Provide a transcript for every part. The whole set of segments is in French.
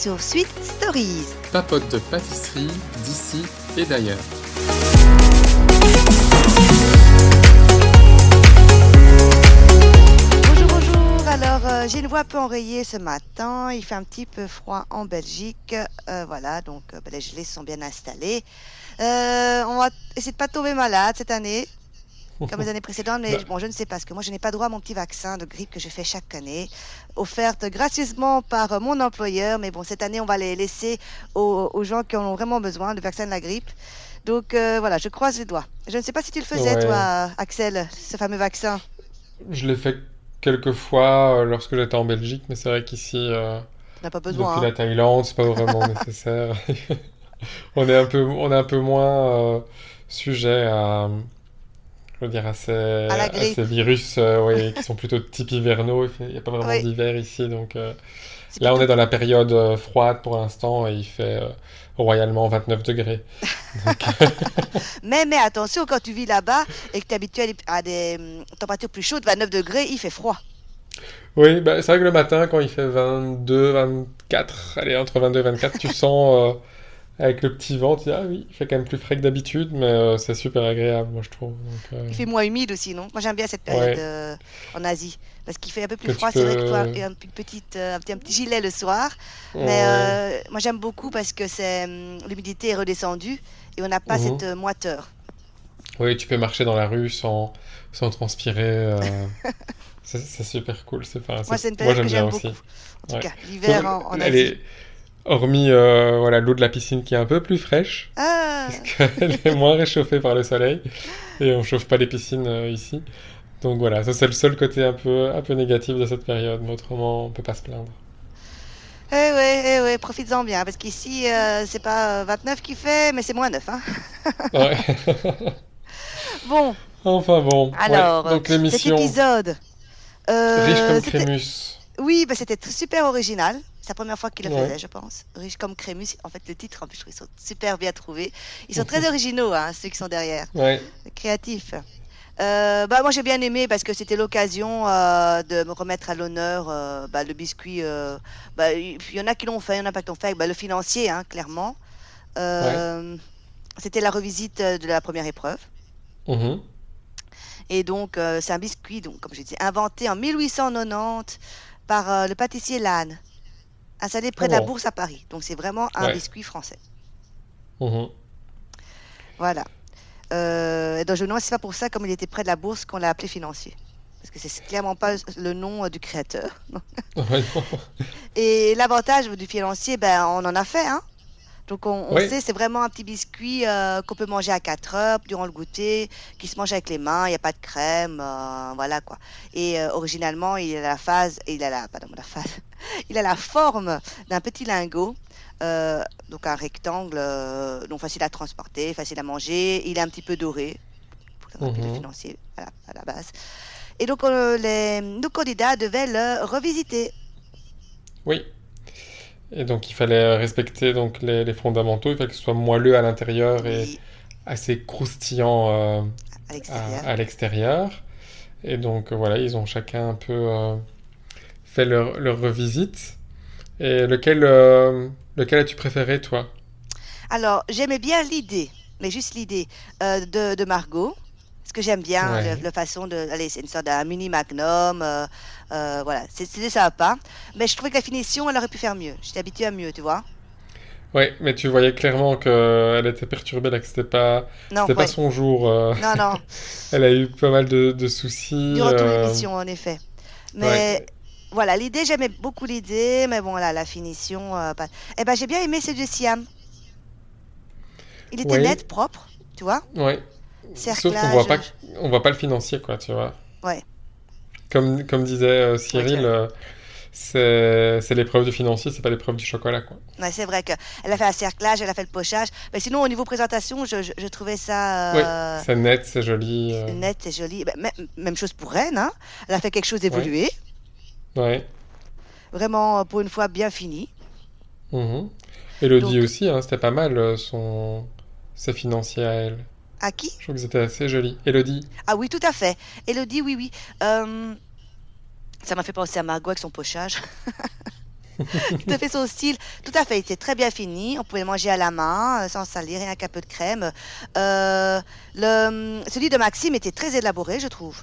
Sur Sweet Stories. Papote de pâtisserie d'ici et d'ailleurs. Bonjour, bonjour. Alors, euh, j'ai une voix un peu enrayée ce matin. Il fait un petit peu froid en Belgique. Euh, voilà, donc euh, ben, les gelées sont bien installées. On va essayer de pas tomber malade cette année, comme les années précédentes. Mais Bah. bon, je ne sais pas, parce que moi, je n'ai pas droit à mon petit vaccin de grippe que je fais chaque année, offerte gracieusement par mon employeur. Mais bon, cette année, on va les laisser aux, aux gens qui en ont vraiment besoin, le vaccin de la grippe. Donc euh, voilà, je croise les doigts. Je ne sais pas si tu le faisais, Ouais. toi, Axel, ce fameux vaccin. Je l'ai fait quelques fois euh, lorsque j'étais en Belgique, mais c'est vrai qu'ici, euh, pas depuis besoin. hein. la Thaïlande, c'est pas vraiment nécessaire. On est un peu, on est un peu moins euh, sujet à, je veux dire, à ces, à virus euh, ouais, qui sont plutôt de type hivernaux. Il n'y a pas vraiment Oui. d'hiver ici, donc euh, là on est dans la période euh, froide pour l'instant et il fait royalement 29 degrés. Mais, mais attention, quand tu vis là-bas et que tu es habitué à des, à des, hum, températures plus chaudes, 29 degrés, il fait froid. Oui, bah, c'est vrai que le matin, quand il fait 22, 24, allez, entre 22 et 24, tu sens, avec le petit vent, tu dis, ah oui, il fait quand même plus frais que d'habitude, mais euh, c'est super agréable, moi, je trouve. Donc, euh, Il fait moins humide aussi, non? Moi, j'aime bien cette période Ouais. euh, en Asie. Parce qu'il fait un peu plus Que froid. C'est vrai que toi, et un, p- petite, un, petit, un petit gilet le soir. Mais ouais. moi, j'aime beaucoup parce que c'est hum, l'humidité est redescendue et on n'a pas Mhm. cette moiteur. Oui, tu peux marcher dans la rue sans, sans transpirer. c'est super cool. C'est, enfin, Moi, c'est une moi, période que j'aime bien j'aime aussi. beaucoup. En tout Ouais. cas, l'hiver en, Asie. Hormis euh, voilà, l'eau de la piscine qui est un peu plus fraîche, Ah, parce qu'elle est moins réchauffée par le soleil, et on chauffe pas les piscines euh, ici. Donc voilà, ça c'est le seul côté un peu, un peu négatif de cette période, mais autrement on peut pas se plaindre. eh ouais, eh ouais, profites-en bien. Parce qu'ici, euh, c'est pas euh, 29 qui fait, mais c'est moins 9. Hein. Ouais. Bon, enfin bon, ouais. alors, donc cet épisode. euh, riche comme Crémus. Oui, bah, c'était super original. C'est la première fois qu'il le Ouais. faisait, je pense. Riche comme Crémus. En fait, le titre, en plus, je trouve, ils sont super bien trouvés. Ils sont très originaux, hein, ceux qui sont derrière. Ouais. Créatifs. Euh, bah, moi, j'ai bien aimé parce que c'était l'occasion euh, de me remettre à l'honneur euh, bah, le biscuit. bah, Il y en a qui l'ont fait, il y en a pas qui l'ont fait. Bah, le financier, hein, clairement. C'était la revisite de la première épreuve. Mhm. Et donc, c'est un biscuit, donc, comme je disais, inventé en 1890 par le pâtissier Lannes, installé près de la. Bourse à Paris. Donc, c'est vraiment un Ouais. biscuit français. Mhm. Voilà. Euh, et donc, je me demande si c'est pas pour ça, comme il était près de la Bourse, qu'on l'a appelé financier. Parce que c'est clairement pas le nom euh, du créateur. Ouais. Et l'avantage du financier, ben, on en a fait, hein. Donc, on, on Oui. sait, c'est vraiment un petit biscuit euh, qu'on peut manger à 4 heures durant le goûter, qui se mange avec les mains, il n'y a pas de crème, euh, voilà quoi. Et euh, originalement, il a la phase, il a la, pardon, la phase, il a la forme d'un petit lingot, euh, donc un rectangle, euh, donc facile à transporter, facile à manger. Il est un petit peu doré, pour le Mhm. financier à la, à la base. Et donc, euh, les, nos candidats devaient le revisiter. Oui. Et donc il fallait respecter donc les, les fondamentaux, il fallait que ce soit moelleux à l'intérieur et assez croustillant à à, l'extérieur. Et donc voilà, ils ont chacun un peu fait leur, leur revisite. Et lequel, euh, lequel as-tu préféré, toi? Alors, j'aimais bien l'idée, mais juste l'idée euh, de, de Margot. Parce que j'aime bien Ouais. le- la façon de. Allez, c'est une sorte d'un mini magnum. euh, euh, voilà, c'est- c'était sympa. Mais je trouvais que la finition, elle aurait pu faire mieux. J'étais habituée à mieux, tu vois. Oui, mais tu voyais clairement qu'elle était perturbée, là, que c'était pas, Non, pas son jour. non, non. elle a eu pas mal de, de soucis. Durant toute l'émission, en effet. Mais ouais. Voilà, l'idée, j'aimais beaucoup l'idée. Mais bon, là, la finition. euh, pas- Eh ben, j'ai bien aimé celui de Siam. Il était Oui. net, propre, tu vois. Ouais. Sauf qu'on Cerclage. voit pas, on voit pas le financier, quoi, tu vois. Ouais. Comme, comme disait euh, Cyril, euh, c'est c'est l'épreuve du financier, c'est pas l'épreuve du chocolat, quoi. Ouais, c'est vrai qu'elle a fait un cerclage, elle a fait le pochage. Mais sinon, au niveau présentation, je, je- je trouvais ça euh, C'est net, c'est joli. euh, net, c'est joli. Ben, même, même chose pour Rennes. Hein. Elle a fait quelque chose d'évolué. Ouais. Vraiment, euh, pour une fois, bien fini. Mhm. Elodie Donc- aussi, hein, c'était pas mal euh, son... ses financiers à elle. À qui? Je trouve que c'était assez joli. Elodie. Ah oui, tout à fait. Elodie, oui, oui. Euh, ça m'a fait penser à Margot avec son pochage. tout à fait son style. Tout à fait, il était très bien fini. On pouvait le manger à la main, sans salir, rien qu'un peu de crème. Euh, le, celui de Maxime était très élaboré, je trouve.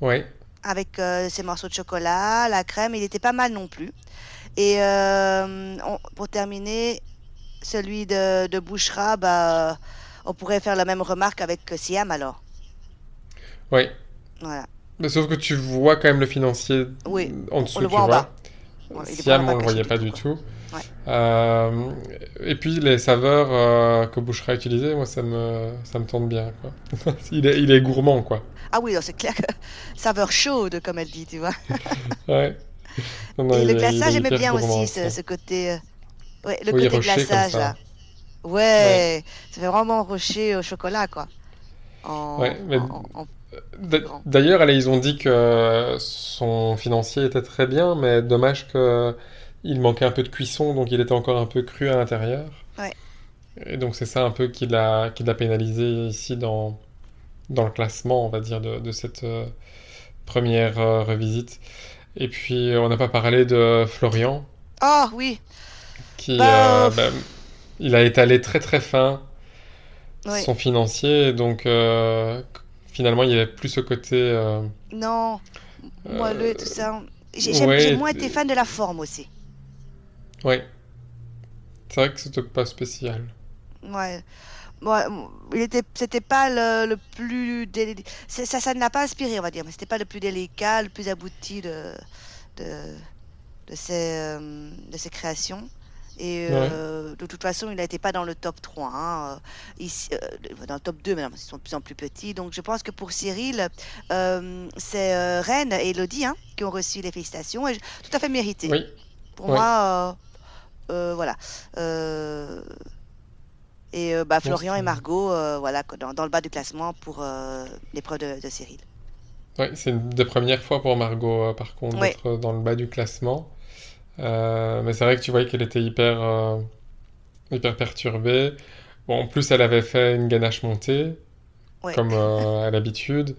Oui. Avec euh, ses morceaux de chocolat, la crème, il était pas mal non plus. Et euh, on- pour terminer, celui de, de Bouchera, bah, on pourrait faire la même remarque avec Siam alors. Oui. Voilà. Mais sauf que tu vois quand même le financier Oui, en dessous, le tu voit en vois. bas. Siam, on le pas voyait pas du tout. Ouais. Euh, et puis les saveurs euh, que Bouchera utilisait, moi ça me, ça me tente bien. Quoi. il, est, il est gourmand, quoi. Ah oui, c'est clair que saveur chaude, comme elle dit, tu vois. Ouais. Non, non, Et le est- glaçage, j'aimais bien gourmand, aussi ce, côté. euh, Ouais, le Oui, côté glaçage ça. là. Ouais, ça fait vraiment rocher au chocolat quoi. En, Ouais, mais- en- en- D- D'ailleurs, ils ont dit que son financier était très bien, mais dommage que il manquait un peu de cuisson, donc il était encore un peu cru à l'intérieur. Ouais. Et donc c'est ça un peu qui l'a qui l'a pénalisé ici dans dans le classement, on va dire, de, de cette euh, première euh, revisite. Et puis on n'a pas parlé de Florian, Oh oui, qui Bah, euh, bah, il a étalé très très fin oui. son financier, donc finalement il y avait plus ce côté euh, Non, moelleux et tout ça. J'ai ouais, moins euh, été fan de la forme aussi. Ouais. C'est vrai que c'était pas spécial. Ouais. Il était, c'était pas le, le plus délicat. Ça, ça ne l'a pas inspiré, on va dire, mais c'était pas le plus délicat, le plus abouti de, de, de, ses, euh, de ses créations. Et euh, de toute façon, il n'était pas dans le top 3. hein. Euh, Ici, euh, dans le top 2, maintenant, ils sont de plus en plus petits. Donc, je pense que pour Cyril, euh, c'est Rennes et Elodie hein, qui ont reçu les félicitations. Et tout à fait mérité. Oui, Pour Ouais. moi, voilà. Et bah, Florian et Margot, voilà, dans, dans le bas du classement pour l'épreuve de, de Cyril. ouais, c'est une des premières fois pour Margot, par contre, Ouais. d'être dans le bas du classement. Euh, mais c'est vrai que tu voyais qu'elle était hyper, euh, hyper perturbée. Bon, en plus, elle avait fait une ganache montée, Ouais. comme euh, à l'habitude.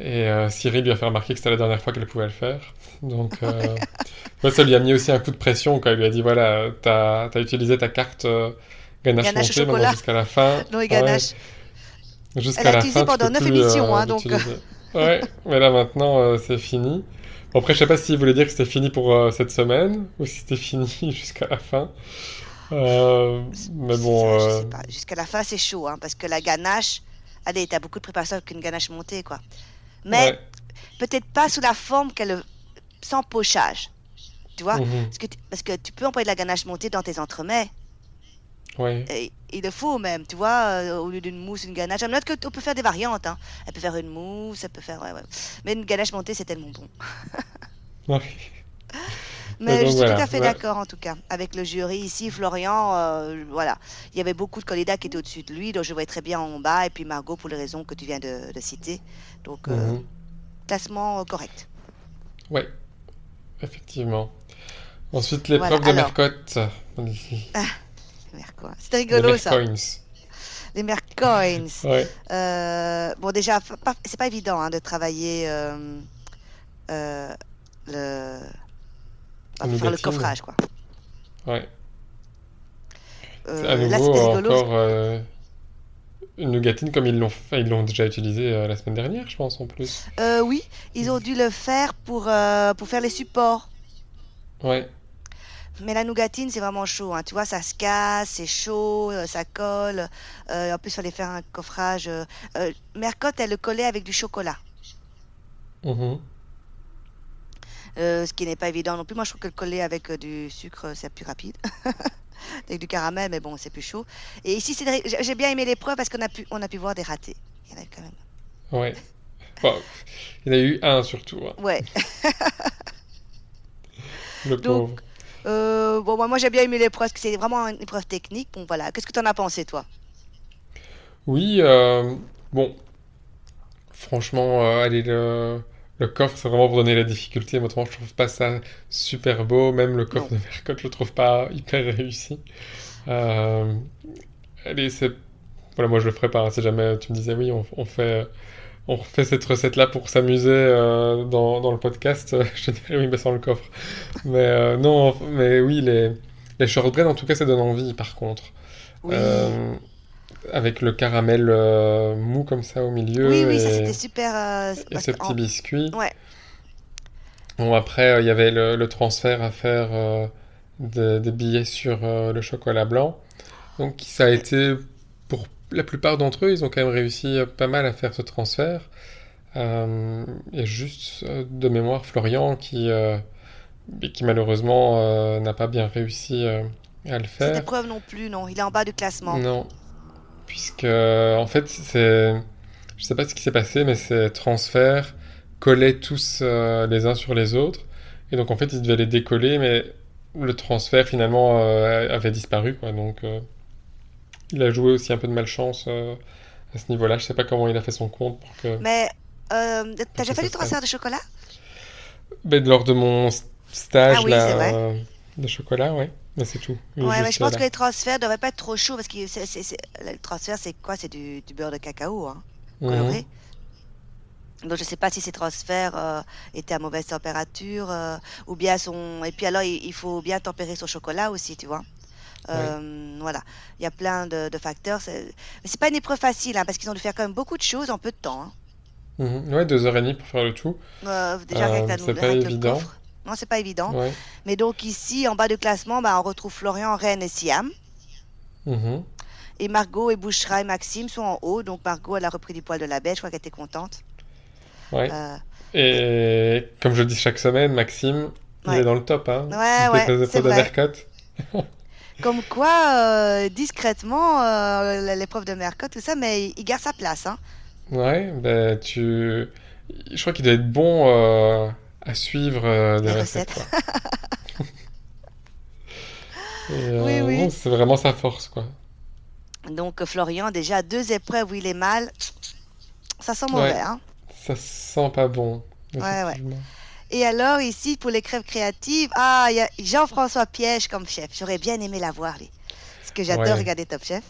Et Cyril lui a fait remarquer que c'était la dernière fois qu'elle pouvait le faire. Donc, ouais, ça lui a mis aussi un coup de pression quand il lui a dit voilà, t'as, t'as utilisé ta carte ganache, Ganache montée, maintenant jusqu'à la fin. Non, et Ouais, ganache. Jusqu'à Elle a la utilisé fin, tu pendant peux neuf plus, émissions, hein, donc. Ouais, mais là maintenant, c'est fini. Bon, après, je sais pas s'il voulait dire que c'était fini pour euh, cette semaine ou si c'était fini jusqu'à la fin. Euh, mais bon, Je euh, sais pas. Jusqu'à la fin, c'est chaud, hein, parce que la ganache, allez, t'as beaucoup de préparation qu'une ganache montée, quoi. Mais ouais. peut-être pas sous la forme qu'elle, sans pochage. Tu vois? Mhm. parce que, tu, parce que tu peux employer de la ganache montée dans tes entremets. Ouais. Et il le faut même, tu vois, euh, au lieu d'une mousse, une ganache. Note que on peut faire des variantes. Hein. Elle peut faire une mousse, elle peut faire. Ouais, ouais. Mais une ganache montée, c'est tellement bon. Ouais. Mais je suis voilà, tout à fait d'accord en tout cas avec le jury ici. Florian, euh, voilà, il y avait beaucoup de candidats qui étaient au-dessus de lui, donc je voyais très bien en bas. Et puis Margot pour les raisons que tu viens de, de citer. Donc euh, Mhm. classement correct. Ouais. Effectivement. Ensuite, l'épreuve Voilà, de alors. Mercotte. Merco. C'était Les rigolo ça. Mercoins. Les Mercoins. Ouais. Euh, bon déjà, c'est pas évident hein, de travailler euh, euh, le, enfin, faire le coffrage quoi. Ouais. À là nouveau, c'était rigolo. encore une nougatine comme ils l'ont ils l'ont déjà utilisé euh, la semaine dernière, je pense, en plus. Euh, oui, ils ont dû le faire pour, euh, pour faire les supports. Ouais. Mais la nougatine, c'est vraiment chaud. hein. Tu vois, ça se casse, c'est chaud, euh, ça colle. Euh, en plus, il fallait faire un coffrage. euh, Mercotte, elle le collait avec du chocolat. Mhm. Euh, ce qui n'est pas évident non plus. Moi, je trouve que le coller avec du sucre, c'est plus rapide. avec du caramel, mais bon, c'est plus chaud. Et ici, c'est des- j'ai bien aimé l'épreuve parce qu'on a pu, on a pu voir des ratés. Il y en a quand même. Ouais. Il y en a eu un surtout, hein, Ouais. le Donc, pauvre. Euh, bon, moi, j'ai bien aimé l'épreuve parce que c'est vraiment une épreuve technique. Bon, voilà. Qu'est-ce que tu en as pensé, toi? Oui, euh, bon, franchement, euh, allez, le, le coffre, c'est vraiment pour donner la difficulté. Moi, je trouve pas ça super beau. Même le coffre Non. de Mercotte, je le trouve pas hyper réussi. Allez, c'est... Voilà, moi, je le ferais pas. hein. Si jamais tu me disais, oui, on, on fait, on refait cette recette-là pour s'amuser euh, dans, dans le podcast, je dirais oui, mais sans le coffre. Mais euh, non, mais oui, les, les shortbread, en tout cas, ça donne envie, par contre. Oui. Euh, avec le caramel mou comme ça au milieu Oui, oui, ça et, c'était super. et petits en- biscuits. Ouais, Bon, après, il y avait le, le transfert à faire de- des billets sur le chocolat blanc. Donc, ça a été, la plupart d'entre eux, ils ont quand même réussi euh, pas mal à faire ce transfert. Euh, et juste euh, de mémoire, Florian qui, euh, qui malheureusement euh, n'a pas bien réussi à le cette faire. épreuve non plus, non. Il est en bas du classement. Non, puisque en fait, c'est, je sais pas ce qui s'est passé, mais ces transferts collaient tous les uns sur les autres, et donc en fait, ils devaient les décoller, mais le transfert finalement avait disparu, quoi. Donc, il a joué aussi un peu de malchance euh, à ce niveau-là. Je sais pas comment il a fait son compte pour que, Mais euh, t'as déjà fait du transfert de chocolat? Ben, lors de mon stage Ah oui, là, euh, de chocolat, ouais, mais c'est tout. Ouais, mais je pense là. que les transferts devraient pas être trop chauds parce que c'est, c'est- c'est- le transfert, c'est quoi? C'est du, du beurre de cacao, hein, Mhm. coloré. Donc je sais pas si ces transferts euh, étaient à mauvaise température ou bien sont... Et puis alors, il, il faut bien tempérer son chocolat aussi, tu vois. Euh, Voilà, il y a plein de, de facteurs. c'est- Mais c'est pas une épreuve facile hein, parce qu'ils ont dû faire quand même beaucoup de choses en peu de temps. hein. Mhm. Ouais, deux heures et demie pour faire le tout. Euh, déjà Euh, la c'est nouvelle, pas évident. Non, c'est pas évident. Ouais. Mais donc ici, en bas du classement, bah, on retrouve Florian, Rennes et Siam. Mhm. Et Margot et Bouchra et Maxime sont en haut. Donc Margot, elle a repris du poil de la bête. Je crois qu'elle était contente. Ouais. Euh, Et comme je le dis chaque semaine, Maxime, il est dans le top, hein. Ouais, Il ouais, c'est de vrai. Comme quoi, euh, discrètement, euh, l'épreuve de Mercotte, tout ça, mais il, garde sa place. Hein. Ouais, ben tu... Je crois qu'il doit être bon euh, à suivre des recettes, recettes. quoi. Et, Oui, oui. c'est vraiment sa force, quoi. Donc Florian, déjà deux épreuves où il est mal. Ça sent mauvais. Ouais. Hein. Ça sent pas bon, Ouais, ouais. Et alors, ici, pour les crèves créatives, ah, il y a Jean-François Piège comme chef. J'aurais bien aimé l'avoir, lui. Parce que j'adore Ouais. regarder Top Chef.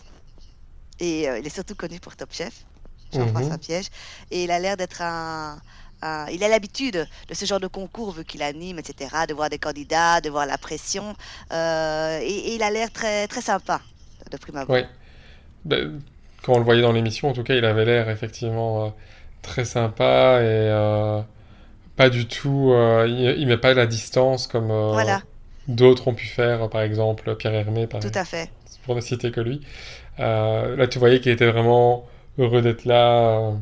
Et euh, il est surtout connu pour Top Chef, Jean-François Mhm. Piège. Et il a l'air d'être un, un- Il a l'habitude de ce genre de concours, vu qu'il anime, etc., de voir des candidats, de voir la pression. Euh, et, et il a l'air très, très sympa, de prime abord. Ouais. Ben, quand on le voyait dans l'émission, en tout cas, il avait l'air effectivement euh, très sympa et pas du tout. euh, il, il met pas la distance comme euh, Voilà, d'autres ont pu faire, par exemple Pierre Hermé, par tout à fait. pour ne citer que lui. Euh, là, tu voyais qu'il était vraiment heureux d'être là.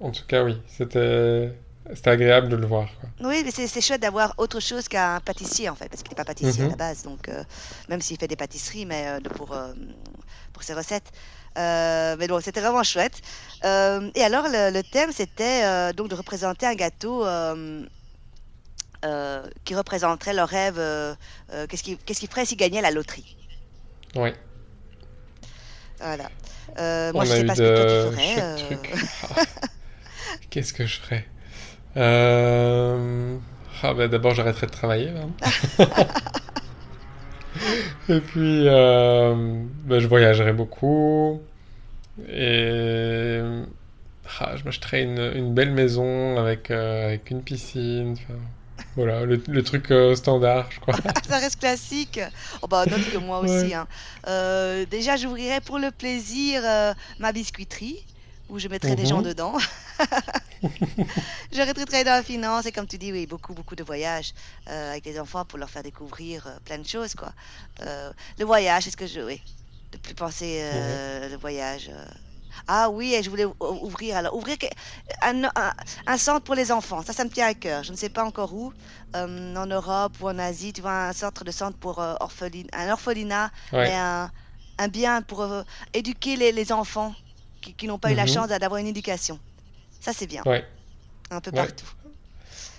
En tout cas, oui, c'était c'était agréable de le voir, quoi. Oui, mais c'est chouette d'avoir autre chose qu'un pâtissier en fait, parce qu'il n'est pas pâtissier à Mhm. la base, donc euh, même s'il fait des pâtisseries, mais euh, pour, euh, pour ses recettes. Euh, mais bon, c'était vraiment chouette. Euh, et alors, le, le thème, c'était euh, donc de représenter un gâteau qui représenterait leur rêve. Qu'est-ce qu'ils qu'est-ce qu'ils feraient s'ils gagnaient la loterie? Ouais. Voilà. Moi, On je sais pas ce que toi tu ferais. Ah. Qu'est-ce que je ferais? Ah bah d'abord j'arrêterai de travailler. hein. Et puis euh, bah, je voyagerai beaucoup. Et ah, je m'achèterai une, une belle maison avec, euh, avec une piscine. enfin, voilà, le, le truc euh, standard, je crois. Ça reste classique. Oh bah que moi Ouais. aussi. hein. Déjà, j'ouvrirais pour le plaisir ma biscuiterie où je mettrais des gens Mhm. dedans. De travailler dans la finance et comme tu dis, oui, beaucoup, beaucoup de voyages euh, avec les enfants pour leur faire découvrir euh, plein de choses, quoi. Euh, le voyage, c'est ce que je, oui, de plus penser euh, le voyage. Ah oui, et je voulais ou- ouvrir alors ouvrir un, un- un centre pour les enfants. Ça, ça me tient à cœur. Je ne sais pas encore où, en Europe ou en Asie. Tu vois, un centre de centre pour euh, orphelin- un orphelinat, Ouais, un, un bien pour éduquer les, les enfants qui, qui n'ont pas eu la Mhm. chance d'avoir une éducation. Ça, c'est bien, ouais, un peu ouais. partout.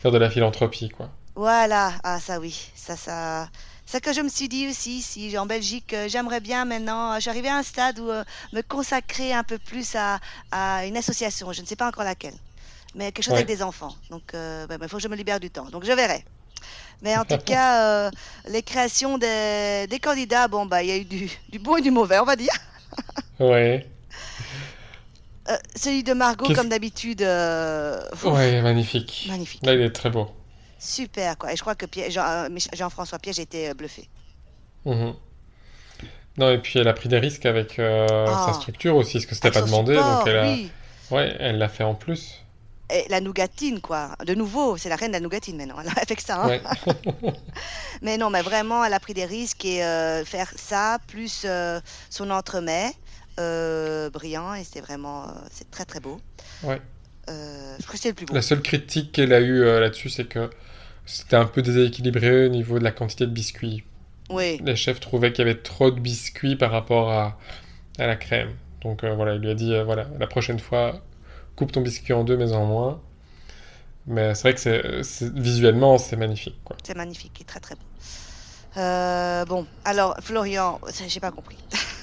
Faire de la philanthropie, quoi. Voilà, ah ça oui, ça ça c'est que je me suis dit aussi si en Belgique euh, j'aimerais bien maintenant euh, j'arrivais à un stade où euh, me consacrer un peu plus à, à une association, je ne sais pas encore laquelle, mais quelque chose avec Ouais. des enfants. Donc euh, il faut que je me libère du temps. Donc je verrai. Mais en tout cas, les créations des, des candidats, bon bah il y a eu du, du bon et du mauvais, on va dire. Ouais. Euh, celui de Margot, comme d'habitude, euh, Ouais, magnifique. magnifique. Là, il est très beau. Super, quoi. Et je crois que Pierre- euh, Jean-François Piège euh, bluffé. Mhm. Non, et puis elle a pris des risques avec euh, Ah. sa structure aussi, parce que c'était pas demandé, support, donc elle a... oui. Ouais, elle l'a fait en plus. Et la nougatine, quoi. De nouveau, c'est la reine de la nougatine maintenant. Elle a fait que ça. hein. Ouais. Mais non, mais vraiment, elle a pris des risques et faire ça, plus son entremets, euh, brillant, et c'était vraiment, euh, c'est très très beau. Ouais. Euh, je crois que c'est le plus beau. La seule critique qu'elle a eue là-dessus, c'est que c'était un peu déséquilibré au niveau de la quantité de biscuits. Oui, Les chefs trouvaient qu'il y avait trop de biscuits par rapport à, à la crème. Donc voilà, il lui a dit, voilà, la prochaine fois, coupe ton biscuit en deux, mais en moins. Mais c'est vrai que c'est, c'est- visuellement, c'est magnifique, quoi. c'est magnifique et très très beau. Euh, bon, alors Florian, j'ai pas compris.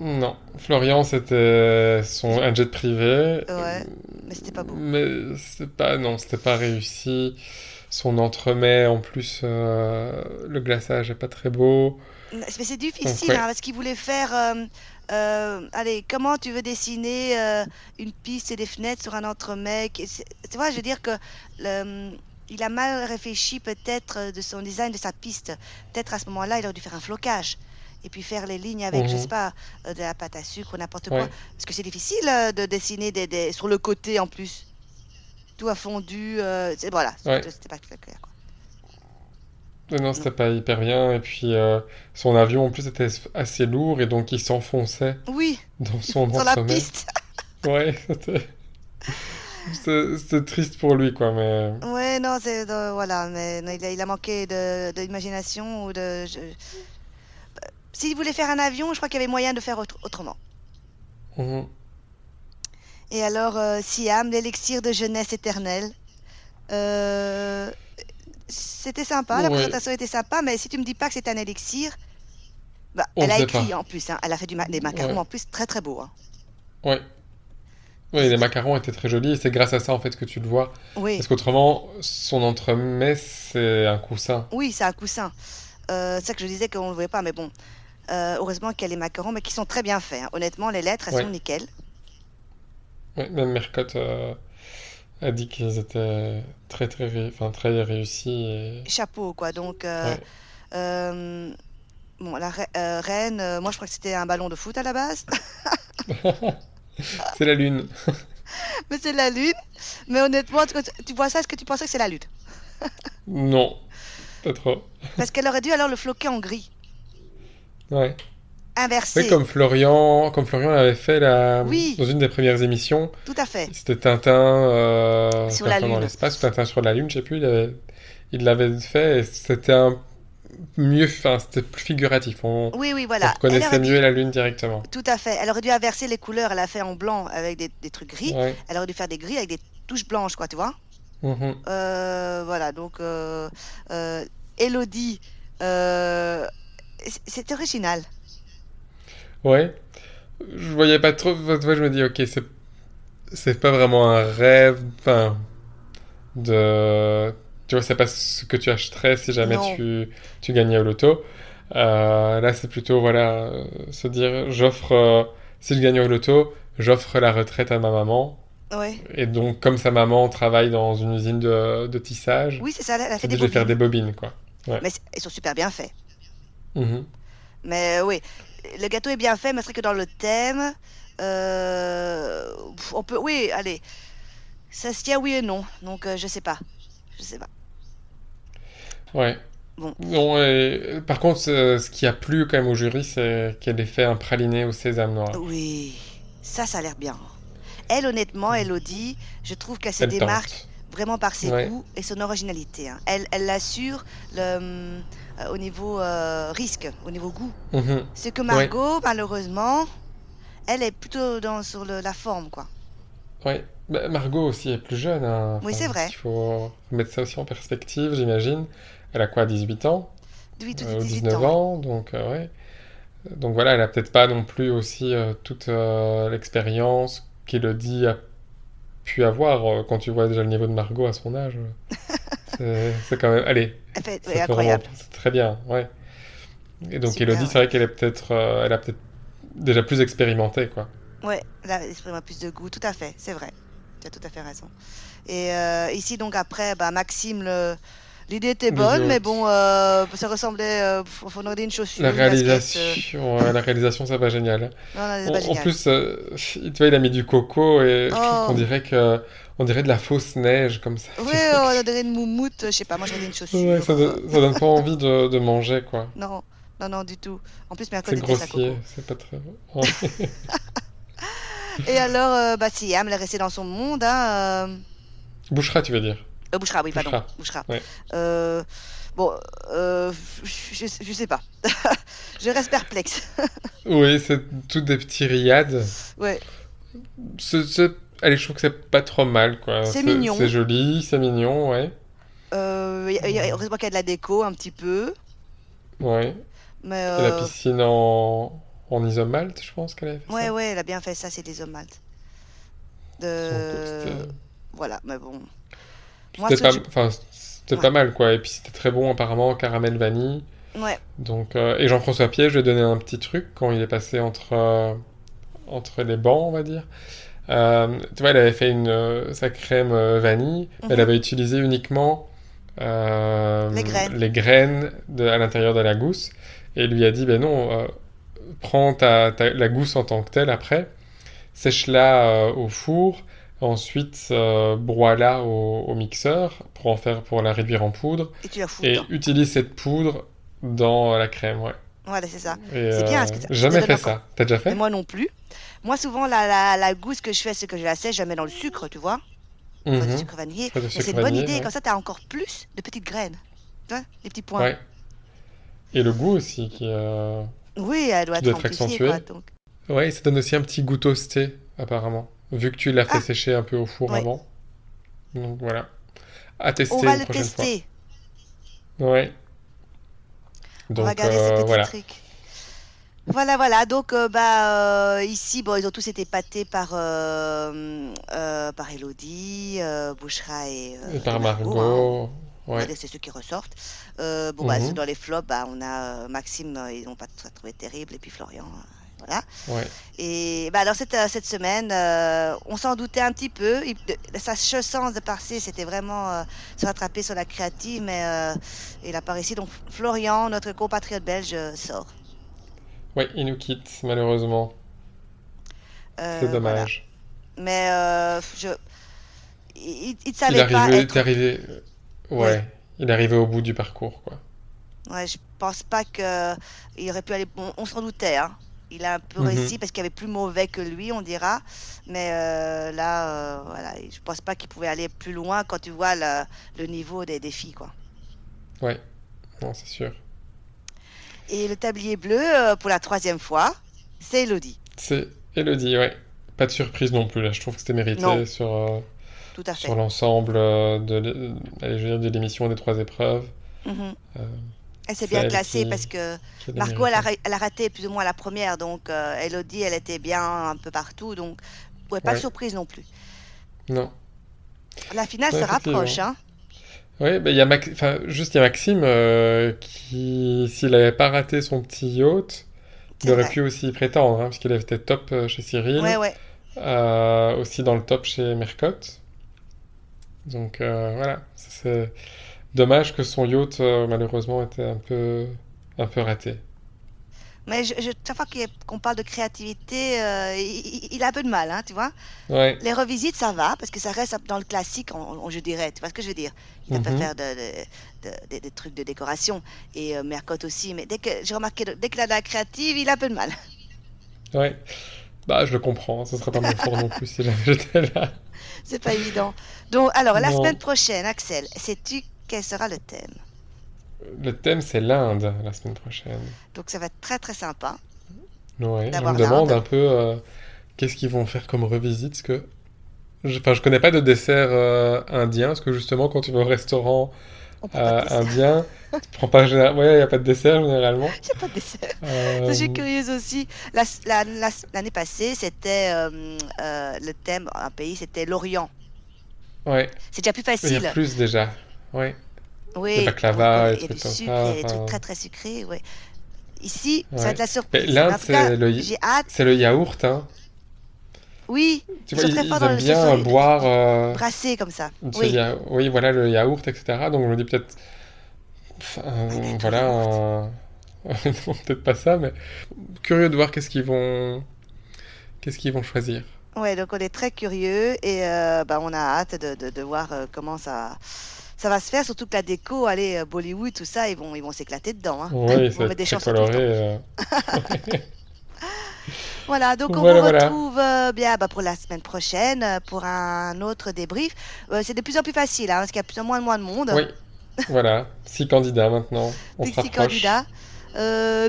Non, Florian, c'était son un jet privé. Ouais, mais c'était pas beau. Mais c'est pas, non, c'était pas réussi. Son entremets, en plus, euh, le glaçage est pas très beau. Mais c'est difficile, ouais. hein, parce qu'il voulait faire. euh, euh, allez, comment tu veux dessiner euh, une piste et des fenêtres sur un c'est- Tu vois, je veux dire que le- il a mal réfléchi peut-être euh, de son design de sa piste. Peut-être à ce moment-là, il aurait dû faire un flocage. Et puis faire les lignes avec, je Mhm. sais pas, euh, de la pâte à sucre ou n'importe Ouais. quoi. Parce que c'est difficile euh, de dessiner des, des- sur le côté en plus. Tout a fondu. euh, voilà, Ouais. c'était pas très clair. Quoi. Non, non, c'était pas hyper bien. Et puis, euh, son avion, en plus, était assez lourd et donc il s'enfonçait Oui, dans son sur la piste. Ouais, c'était... Triste pour lui, quoi, mais... Ouais, non, c'est euh, voilà, mais non, il a, il a manqué de d'imagination ou de. je- S'il voulait faire un avion, je crois qu'il y avait moyen de faire autre- autrement. Mhm. Et alors, euh, Siam, l'élixir de jeunesse éternelle. Euh, C'était sympa, la présentation était sympa, mais si tu me dis pas que c'est un élixir, bah, elle a écrit pas. en plus, hein, elle a fait du ma- des macarons Ouais. en plus très très beaux. hein. Ouais. Oui, les macarons étaient très jolis et c'est grâce à ça, en fait, que tu le vois. Oui, Parce qu'autrement, son entremets, c'est un coussin. oui, c'est un coussin. Euh, c'est ça que je disais qu'on ne le voyait pas, mais bon. Euh, heureusement qu'il y a les macarons, mais qui sont très bien faits. hein. Honnêtement, les lettres, elles Ouais. sont nickel. Ouais, même Mercotte euh, a dit qu'ils étaient très, très, ré- enfin, très réussis. Et... chapeau, quoi. Donc, euh, Ouais. bon, la re- reine, moi je crois que c'était un ballon de foot à la base, C'est la lune. mais c'est la lune. Mais honnêtement, tu, tu vois ça, est-ce que tu pensais que c'est la lune? Non, pas trop. Parce qu'elle aurait dû alors le floquer en gris, Ouais. inversé. Oui, comme Florian, comme Florian l'avait fait la... Oui. dans une des premières émissions. Tout à fait. C'était Tintin, euh, Sur la dans l'espace, Tintin sur la Lune, je sais plus. Il avait- il l'avait fait et c'était un mieux, enfin, c'était plus figuratif. On, Oui, oui, on voilà. Aurait dû- mieux la Lune directement. Tout à fait. Elle aurait dû inverser les couleurs. Elle a fait en blanc avec des, des trucs gris. Ouais. Elle aurait dû faire des gris avec des touches blanches, quoi, tu vois? Mhm. Euh, voilà, donc euh, euh, Elodie, euh, c'est- original. Ouais. Je voyais pas trop. Je me dis, ok, c'est c'est pas vraiment un rêve, enfin, de. Tu vois, c'est pas ce que tu achèterais si jamais Non. tu, tu gagnais au loto. Euh, là, c'est plutôt, voilà, euh, se dire, j'offre, euh, si je gagne au loto, j'offre la retraite à ma maman. Ouais. Et donc, comme sa maman travaille dans une usine de, de tissage, Oui, c'est ça, elle a fait des je vais faire bobines. des bobines, quoi. Mais c- ils sont super bien faits. Mhm. Mais euh, oui, le gâteau est bien fait, mais c'est vrai que dans le thème, euh, on peut, oui, allez, ça se tient oui et non. Donc euh, je sais pas, je sais pas. Ouais. Bon. Non, et, par contre, ce, ce qui a plu quand même au jury, c'est qu'elle ait fait un praliné au sésame noir. Oui, ça, ça a l'air bien. Elle, honnêtement, Elodie, je trouve qu'elle se démarque vraiment par ses Ouais. goûts et son originalité. hein. Elle, elle l'assure le, hum, euh, au niveau euh, risque, au niveau goût. Mhm. C'est que Margot, malheureusement, elle est plutôt dans, sur le- la forme, quoi. Ouais. Bah, Margot aussi est plus jeune. hein. Oui, c'est vrai. Il faut mettre ça aussi en perspective, j'imagine. Elle a quoi, 18 ans? Oui, tout Euh, ou 18 19 ans. ans, donc euh, ouais. Donc voilà, elle a peut-être pas non plus aussi euh, toute euh, l'expérience qu'Elodie a pu avoir euh, quand tu vois déjà le niveau de Margot à son âge. c'est c'est quand même... Allez, Elle fait incroyable. c'est très bien, ouais. Et donc Super, Elodie, ouais. c'est vrai qu'elle est peut-être, euh, elle a peut-être déjà plus expérimenté, quoi. Ouais, là, exprime plus de goût, tout à fait, c'est vrai. Tu as tout à fait raison. Et euh, ici, donc, après, bah, Maxime, le... l'idée était bonne, mais bon, euh, ça ressemblait. Euh, faut demander une chaussure, La euh. réalisation, la réalisation, ça va génial. Non, non, c'est En, pas en génial. plus, euh, tu vois, il a mis du coco et Oh. qu'on dirait que, on dirait de la fausse neige comme ça. Ouais, vois. on dirait une moumoute, je sais pas, moi, j'aurais dit une chaussure. Ouais, ça, donne- ça donne pas envie de, de manger, quoi. Non, non, non, du tout. En plus, Mercode C'est grossier, c'est pas très... Ouais. Et alors, euh, bah, Siam, elle est restée dans son monde, hein. Euh... Bouchera, tu veux dire? euh, Bouchra, oui, pardon. Bouchra, Bouchra. ouais. Euh, bon, je, je sais pas. je reste perplexe. Oui, c'est toutes des petits riades. Ouais, c'est- Allez, je trouve que c'est pas trop mal, quoi. C'est mignon. C'est joli, c'est mignon, ouais. euh, y a- y a- heureusement qu'il y a de la déco un petit peu. Ouais. Mais Et la euh, piscine en, en isomalte, je pense qu'elle avait fait ouais, ça. ouais, elle a bien fait ça, c'est des omaltes. De... Voilà, mais bon. C'était pas, que je- enfin, c'était Ouais. pas mal, quoi. Et puis c'était très bon, apparemment, caramel vanille. Ouais, Donc, euh, et Jean-François Pied, je lui ai donné un petit truc quand il est passé entre, euh, entre les bancs, on va dire. Euh, tu vois, elle avait fait une, euh, sa crème euh, vanille, elle Mhm. avait utilisé uniquement euh, Les graines. les graines de- à l'intérieur de la gousse. Et lui a dit, ben non, euh, prends ta, ta- la gousse en tant que telle après, sèche-la au four, ensuite broie-la au, au mixeur pour en faire, pour la réduire en poudre, et tu la fous et utilise cette poudre dans la crème, ouais. Voilà, c'est ça. C'est bien, euh, parce que ça- jamais ça fait ça. T'as déjà Et fait? moi non plus. Moi, souvent, la, la, la gousse que je fais, c'est que je la sèche, je la mets dans le sucre, tu vois. Pas du sucre vanillé. Sucre c'est une bonne idée, ouais. comme ça, tu as encore plus de petites graines. Tu vois, des petits points. Ouais. Et le goût aussi, qui, euh, Oui, elle doit Qui doit être accentué. ouais, ça donne aussi un petit goût toasté, apparemment. Vu que tu l'as fait Ah. sécher un peu au four Ouais. avant. Donc voilà. À tester on va une le prochaine fois. tester. On va garder euh, ces petits voilà. trucs. Voilà, voilà. Donc, euh, bah, euh, ici, bon, ils ont tous été pâtés par, euh, euh, par Elodie, euh, Bouchra et, euh, Et par Margot, hein. Margot. Ouais. dire c'est ceux qui ressortent. Euh, bon, bah, Mhm. ceux dans les flops, bah, on a euh, Maxime, euh, ils n'ont pas trouvé terrible, et puis Florian, euh, voilà. Ouais. Et bah, alors, cette, euh, cette semaine, euh, on s'en doutait un petit peu. Il- de- sa chance de passer, c'était vraiment euh, se rattraper sur la créative, mais euh, il a pas réussi. Donc, Florian, notre compatriote belge, sort. Ouais, il nous quitte, malheureusement. C'est voilà. dommage. Mais je... il, il- il ne Il savait est pas arrivé, être... arrivé... Ouais. Il est arrivé au bout du parcours, quoi. Ouais, je pense pas que il aurait pu aller. On, on s'en doutait, hein. Il a un peu Mhm. réussi parce qu'il y avait plus mauvais que lui, on dira. Mais euh, là, euh, voilà, je pense pas qu'il pouvait aller plus loin quand tu vois le, le niveau des défis, quoi. Ouais. Non, c'est sûr. Et le tablier bleu, euh, pour la troisième fois, c'est Elodie. C'est Elodie, ouais. Pas de surprise non plus, là. Je trouve que c'était mérité Non. sur, euh, Tout à fait. sur l'ensemble de, l'émission des trois épreuves. Mhm. Elle s'est bien classée qui- parce que Margot, elle a, elle a raté plus ou moins la première. Donc, euh, Elodie, elle était bien un peu partout. Donc, ouais, pas de surprise non plus. Non. La finale Ouais, se rapproche, hein. Oui, bah, il y a Max... enfin, juste il y a Maxime euh, qui, s'il n'avait pas raté son petit yacht, il aurait vrai. pu aussi y prétendre, hein, parce qu'il avait été top euh, chez Cyril, Ouais, ouais. euh, aussi dans le top chez Mercotte. Donc voilà, c'est dommage que son yacht euh, malheureusement était un peu, un peu raté. Mais je, je- chaque fois qu'on parle de créativité, euh, il, a un peu de mal, hein, tu vois. Ouais, Les revisites, ça va, parce que ça reste dans le classique, on, on- je dirais. Tu vois ce que je veux dire Il ne peut Mhm. faire de, de- de- de- des trucs de décoration, et euh, Mercotte aussi. Mais dès que j'ai remarqué, dès qu'il a de la créative, il a un peu de mal. ouais. Bah je le comprends, ce serait pas mon fort non plus si j'étais là. C'est pas évident. Donc, alors, la Non. semaine prochaine, Axel, sais-tu quel sera le thème? Le thème c'est l'Inde la semaine prochaine. Donc, ça va être très, très sympa. Ouais, je D'avoir me demande un peu euh, qu'est-ce qu'ils vont faire comme revisite, parce que je, enfin, je connais pas de dessert euh, indien, parce que justement quand tu vas au restaurant On euh, indien, tu prends pas ouais, il y a pas de dessert généralement. J'ai pas de dessert. Euh, Je suis curieuse aussi. La- la- la- L'année passée, c'était euh, le thème, un pays, c'était l'Orient. ouais, C'est déjà plus il y facile. a plus déjà. Ouais, Oui, le baklava, sucre, ça, il y a des trucs très très sucrés. Ouais. Ici, ça va être la surprise. l'Inde, c'est le, j'ai hâte. c'est le yaourt, hein. Oui, Tu vois, ils, ils aiment bien euh, boire euh, comme ça. Oui. ya- oui, voilà, le yaourt, etc. Donc je me dis peut-être, enfin, mais voilà, un- non, peut-être pas ça, mais curieux de voir qu'est-ce qu'ils vont, qu'est-ce qu'ils vont choisir. Ouais, donc on est très curieux et euh, bah, on a hâte de, de, de voir euh, comment ça, ça va se faire. Surtout que la déco, allez, euh, Bollywood, tout ça, ils vont, ils vont s'éclater dedans. Hein. Oui, Ils vont c'est des très coloré. euh. Voilà, donc on Voilà, vous voilà. retrouve euh, bien bah, pour la semaine prochaine pour un autre débrief. Euh, c'est de plus en plus facile hein, parce qu'il y a plus ou moins, moins de monde. Oui, voilà, six candidats maintenant. On six rapproche. candidats.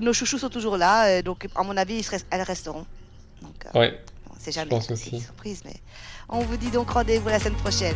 Nos chouchous sont toujours là, donc à mon avis, ils elles resteront. Donc, Oui, on sait jamais. pense c'est aussi. une surprise, mais on vous dit donc rendez-vous la semaine prochaine.